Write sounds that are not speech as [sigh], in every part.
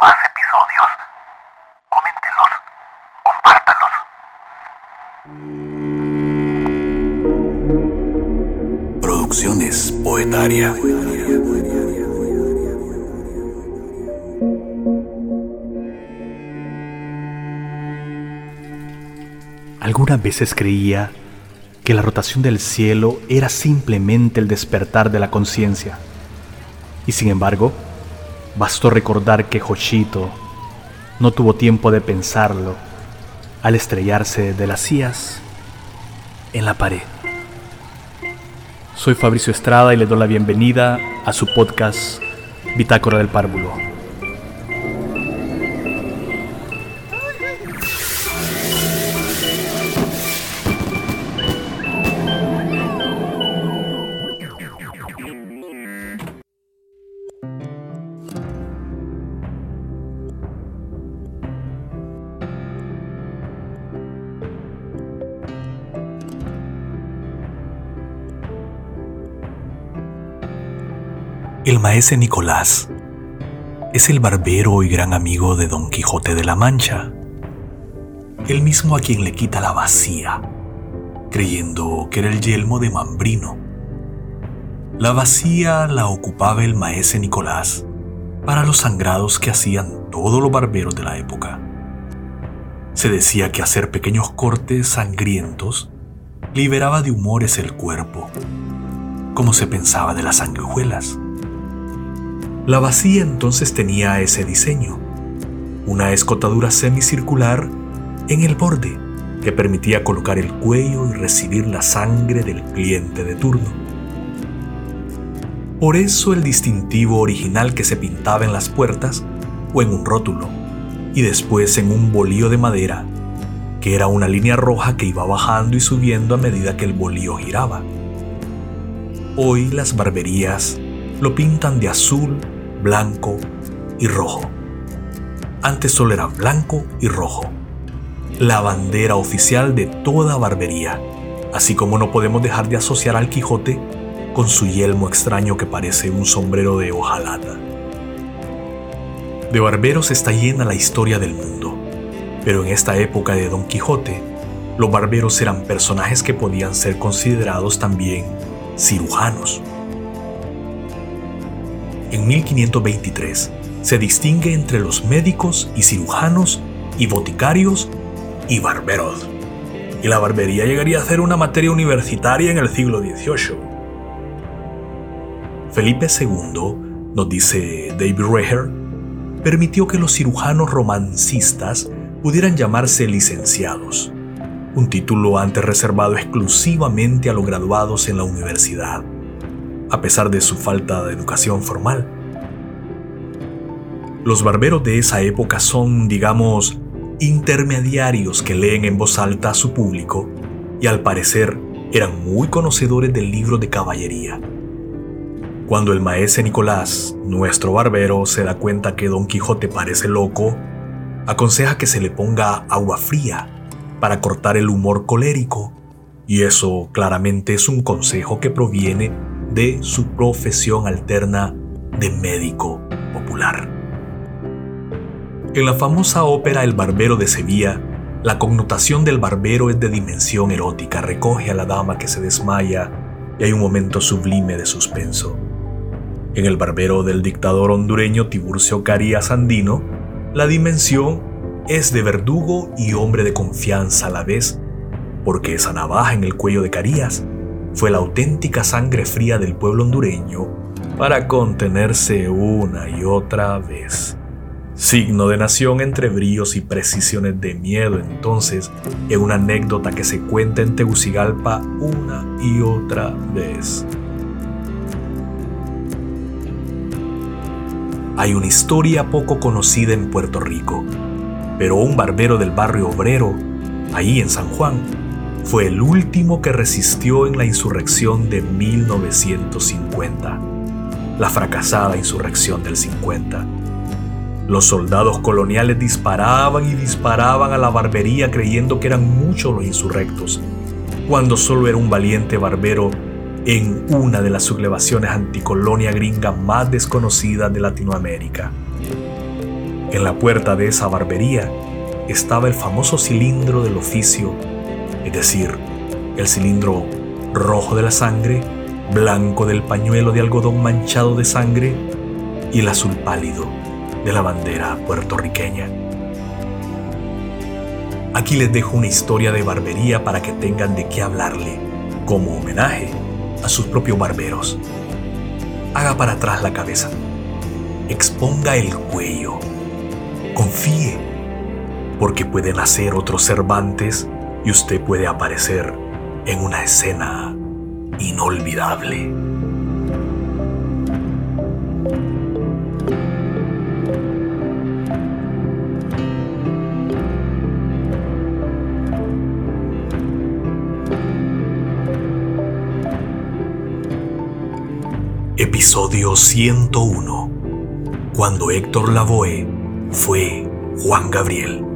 más episodios, coméntenos, compártalos. Producciones Poetaria. Algunas veces creía que la rotación del cielo era simplemente el despertar de la conciencia. Y sin embargo, bastó recordar que Joshito no tuvo tiempo de pensarlo al estrellarse de las sillas en la pared. Soy Fabricio Estrada y le doy la bienvenida a su podcast Bitácora del Párvulo. El maese Nicolás es el barbero y gran amigo de Don Quijote de la Mancha, el mismo a quien le quita la vacía, creyendo que era el yelmo de Mambrino. La vacía la ocupaba el maese Nicolás para los sangrados que hacían todos los barberos de la época. Se decía que hacer pequeños cortes sangrientos liberaba de humores el cuerpo, como se pensaba de las sanguijuelas. La vacía entonces tenía ese diseño, una escotadura semicircular en el borde que permitía colocar el cuello y recibir la sangre del cliente de turno. Por eso el distintivo original que se pintaba en las puertas o en un rótulo y después en un bolío de madera, que era una línea roja que iba bajando y subiendo a medida que el bolío giraba. Hoy las barberías lo pintan de azul blanco y rojo. Antes solo era blanco y rojo. La bandera oficial de toda barbería. Así como no podemos dejar de asociar al Quijote con su yelmo extraño que parece un sombrero de hojalata. De barberos está llena la historia del mundo, pero en esta época de Don Quijote, los barberos eran personajes que podían ser considerados también cirujanos en 1523 se distingue entre los médicos y cirujanos y boticarios y barberos. Y la barbería llegaría a ser una materia universitaria en el siglo XVIII. Felipe II, nos dice David Reher, permitió que los cirujanos romancistas pudieran llamarse licenciados, un título antes reservado exclusivamente a los graduados en la universidad a pesar de su falta de educación formal. Los barberos de esa época son, digamos, intermediarios que leen en voz alta a su público y al parecer eran muy conocedores del libro de caballería. Cuando el maese Nicolás, nuestro barbero, se da cuenta que Don Quijote parece loco, aconseja que se le ponga agua fría para cortar el humor colérico, y eso claramente es un consejo que proviene de su profesión alterna de médico popular. En la famosa ópera El Barbero de Sevilla, la connotación del barbero es de dimensión erótica, recoge a la dama que se desmaya y hay un momento sublime de suspenso. En El Barbero del dictador hondureño Tiburcio Carías Andino, la dimensión es de verdugo y hombre de confianza a la vez, porque esa navaja en el cuello de Carías fue la auténtica sangre fría del pueblo hondureño para contenerse una y otra vez. Signo de nación entre bríos y precisiones de miedo entonces es una anécdota que se cuenta en Tegucigalpa una y otra vez. Hay una historia poco conocida en Puerto Rico, pero un barbero del barrio obrero, ahí en San Juan, fue el último que resistió en la insurrección de 1950, la fracasada insurrección del 50. Los soldados coloniales disparaban y disparaban a la barbería creyendo que eran muchos los insurrectos, cuando solo era un valiente barbero en una de las sublevaciones anticolonia gringa más desconocidas de Latinoamérica. En la puerta de esa barbería estaba el famoso cilindro del oficio, es decir, el cilindro rojo de la sangre, blanco del pañuelo de algodón manchado de sangre y el azul pálido de la bandera puertorriqueña. Aquí les dejo una historia de barbería para que tengan de qué hablarle, como homenaje a sus propios barberos. Haga para atrás la cabeza, exponga el cuello, confíe, porque pueden hacer otros Cervantes y usted puede aparecer en una escena inolvidable. Episodio 101. Cuando Héctor Lavoe fue Juan Gabriel.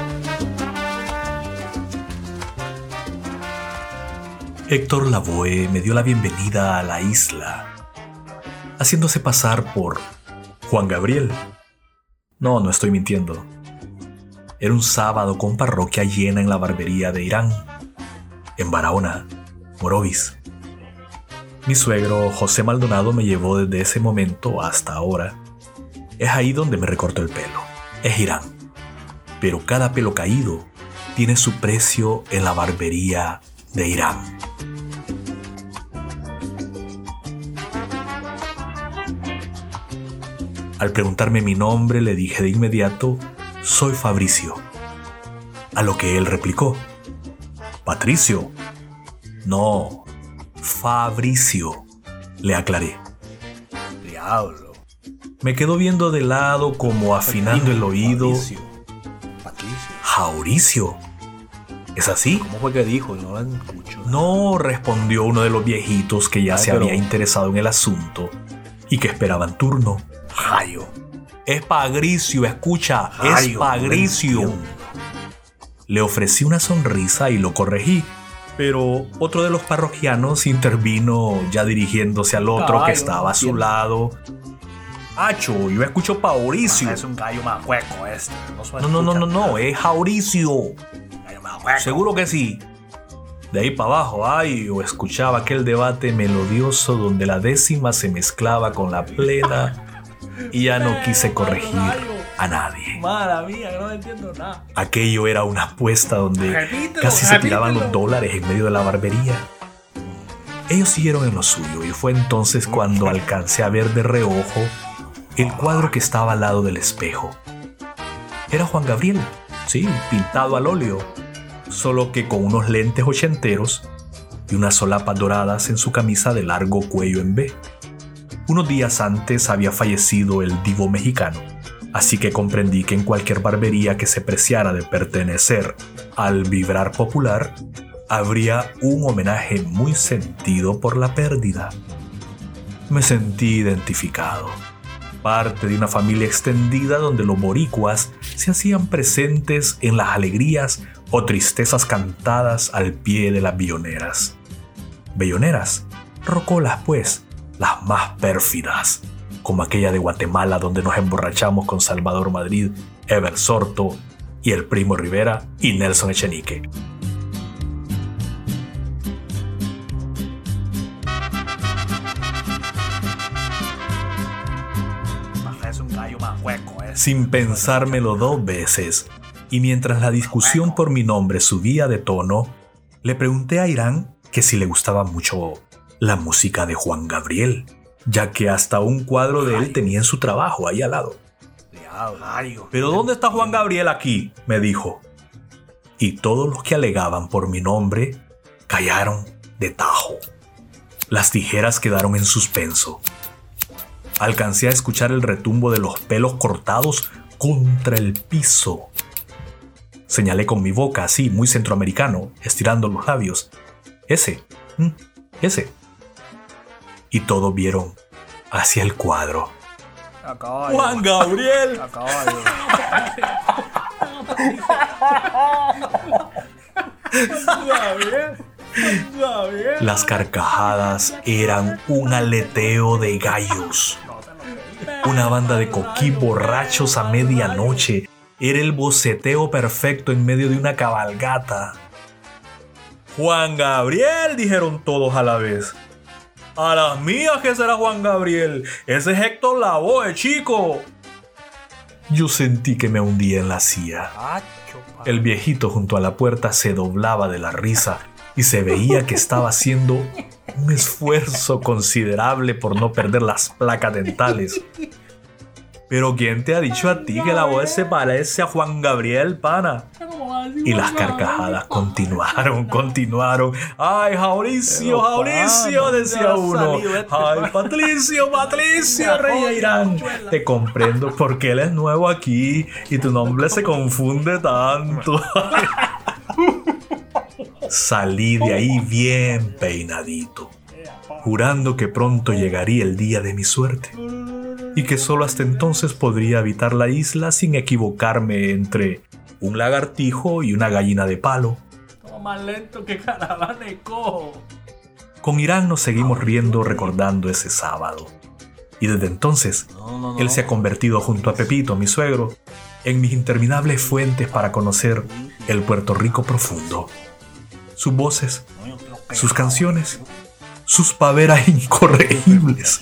Héctor Lavoe me dio la bienvenida a la isla, haciéndose pasar por Juan Gabriel. No, no estoy mintiendo. Era un sábado con parroquia llena en la barbería de Irán, en Barahona, Morovis. Mi suegro José Maldonado me llevó desde ese momento hasta ahora. Es ahí donde me recortó el pelo. Es Irán. Pero cada pelo caído tiene su precio en la barbería de Irán. Al preguntarme mi nombre le dije de inmediato, soy Fabricio. A lo que él replicó, Patricio. No, Fabricio, le aclaré. Diablo. Me quedó viendo de lado como afinando el oído. Patricio. Patricio. Jauricio. ¿Es así? ¿Cómo fue que dijo? No la escucho. No, respondió uno de los viejitos que ya Ay, se pero- había interesado en el asunto y que esperaban turno. Jayo. Es Pagricio, escucha, es Pagricio. no. Le ofrecí una sonrisa y lo corregí. Pero otro de los parroquianos intervino ya dirigiéndose al otro Caballo, que estaba a su lado. Acho, yo escucho Pauricio. Es un gallo más hueco este. No, No, no, no, no, es Jauricio. Seguro que sí. De ahí para abajo, ay, o escuchaba aquel debate melodioso donde la décima se mezclaba con la plena y ya no quise corregir a nadie. Mala mía, no entiendo nada. Aquello era una apuesta donde Repítelo, casi se tiraban los dólares en medio de la barbería. Ellos siguieron en lo suyo y fue entonces cuando alcancé a ver de reojo el cuadro que estaba al lado del espejo. Era Juan Gabriel, sí, pintado al óleo, solo que con unos lentes ochenteros y unas solapas doradas en su camisa de largo cuello en B. Unos días antes había fallecido el divo mexicano, así que comprendí que en cualquier barbería que se preciara de pertenecer al vibrar popular, habría un homenaje muy sentido por la pérdida. Me sentí identificado, parte de una familia extendida donde los boricuas se hacían presentes en las alegrías o tristezas cantadas al pie de las billoneras. Belloneras, rocolas pues, las más pérfidas, como aquella de Guatemala donde nos emborrachamos con Salvador Madrid, Ever Sorto y el primo Rivera y Nelson Echenique. Sin pensármelo dos veces, y mientras la discusión por mi nombre subía de tono, le pregunté a Irán que si le gustaba mucho la música de Juan Gabriel, ya que hasta un cuadro de él tenía en su trabajo ahí al lado. Pero ¿dónde está Juan Gabriel aquí? me dijo. Y todos los que alegaban por mi nombre callaron de tajo. Las tijeras quedaron en suspenso. Alcancé a escuchar el retumbo de los pelos cortados contra el piso. Señalé con mi boca así, muy centroamericano, estirando los labios. Ese, mm, ese. Y todos vieron hacia el cuadro. Juan Gabriel. Las carcajadas eran un aleteo de gallos. Una banda de coquí borrachos a medianoche era el boceteo perfecto en medio de una cabalgata. Juan Gabriel, dijeron todos a la vez. A las mías que será Juan Gabriel. Ese es Héctor Lavoe, chico. Yo sentí que me hundía en la silla. El viejito junto a la puerta se doblaba de la risa y se veía que estaba haciendo un esfuerzo considerable por no perder las placas dentales. Pero ¿quién te ha dicho a ti que la voz se parece a Juan Gabriel, pana? Y las carcajadas continuaron, continuaron. ¡Ay, Jauricio, Jauricio! Decía uno. ¡Ay, Patricio, [laughs] Patricio, Rey Irán! Te comprendo porque él es nuevo aquí y tu nombre se confunde tanto. [laughs] [laughs] Salí de ahí bien peinadito, jurando que pronto llegaría el día de mi suerte y que solo hasta entonces podría habitar la isla sin equivocarme entre un lagartijo y una gallina de palo. más lento que cojo. Con Irán nos seguimos riendo recordando ese sábado. Y desde entonces, él se ha convertido junto a Pepito, mi suegro, en mis interminables fuentes para conocer el Puerto Rico profundo. Sus voces, sus canciones, sus paveras [laughs] incorregibles.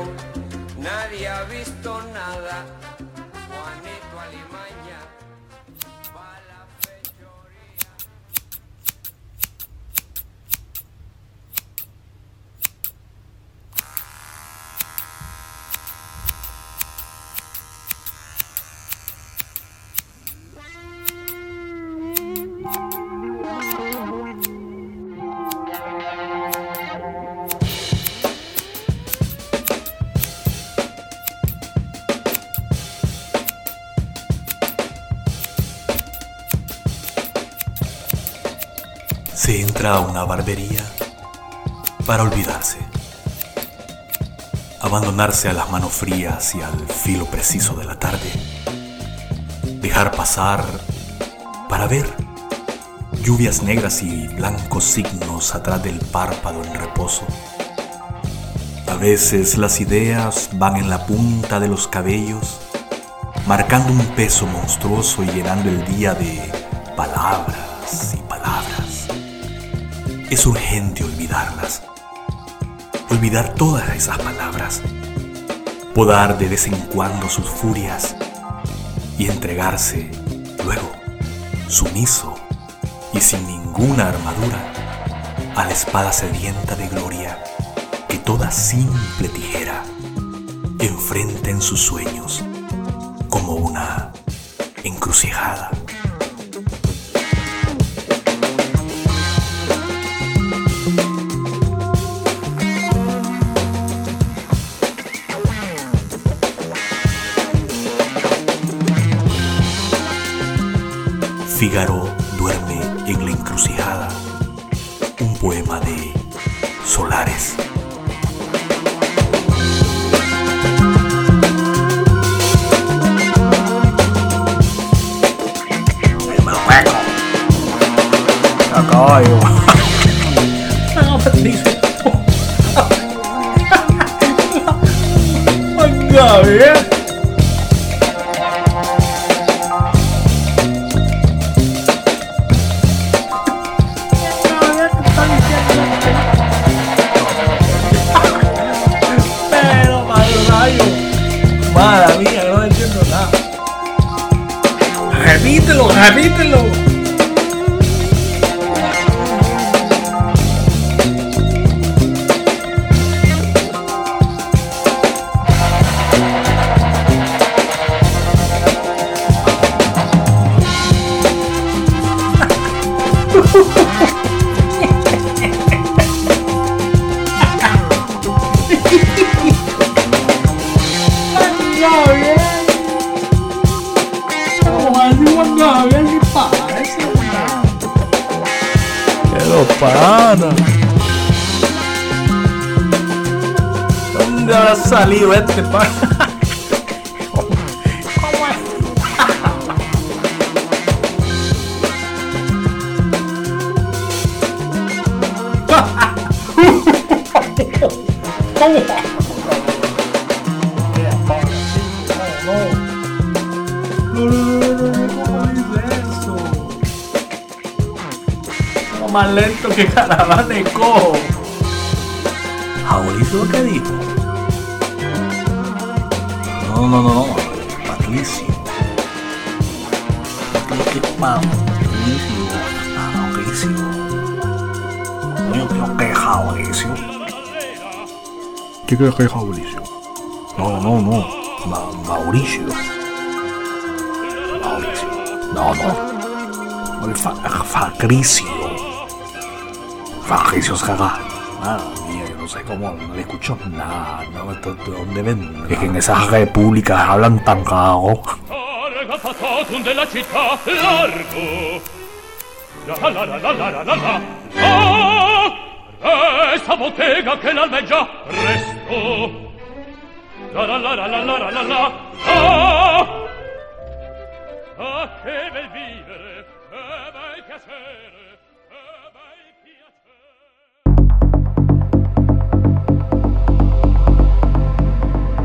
se entra a una barbería para olvidarse, abandonarse a las manos frías y al filo preciso de la tarde, dejar pasar para ver Lluvias negras y blancos signos atrás del párpado en reposo. A veces las ideas van en la punta de los cabellos, marcando un peso monstruoso y llenando el día de palabras. Es urgente olvidarlas, olvidar todas esas palabras, podar de vez en cuando sus furias y entregarse luego, sumiso y sin ninguna armadura, a la espada sedienta de gloria que toda simple tijera enfrenta en sus sueños como una encrucijada. Fígaro duerme en la encrucijada, mano. Vamos abraço ali, o Edson Como é? [laughs] Como é? Más lento que caravana de cojo. ¿Jaulito qué dijo? No, no, no, no, Patricio. Patricio, Mauricio. Mauricio. Coño, creo que Mauricio. ¿Qué crees que es Mauricio? No, no, no. Ma- Mauricio. Mauricio. No, no. El fa Fabricio. Fabricio Saga. Madre mía, no sé cómo, no le escucho nada. No, ¿de de dónde ven? Es que en esas repúblicas hablan tan. Regatatum della città largo. La la la la la la la la. Ah! La la la la la la la la la. Ah! Ah, bel vivere, bel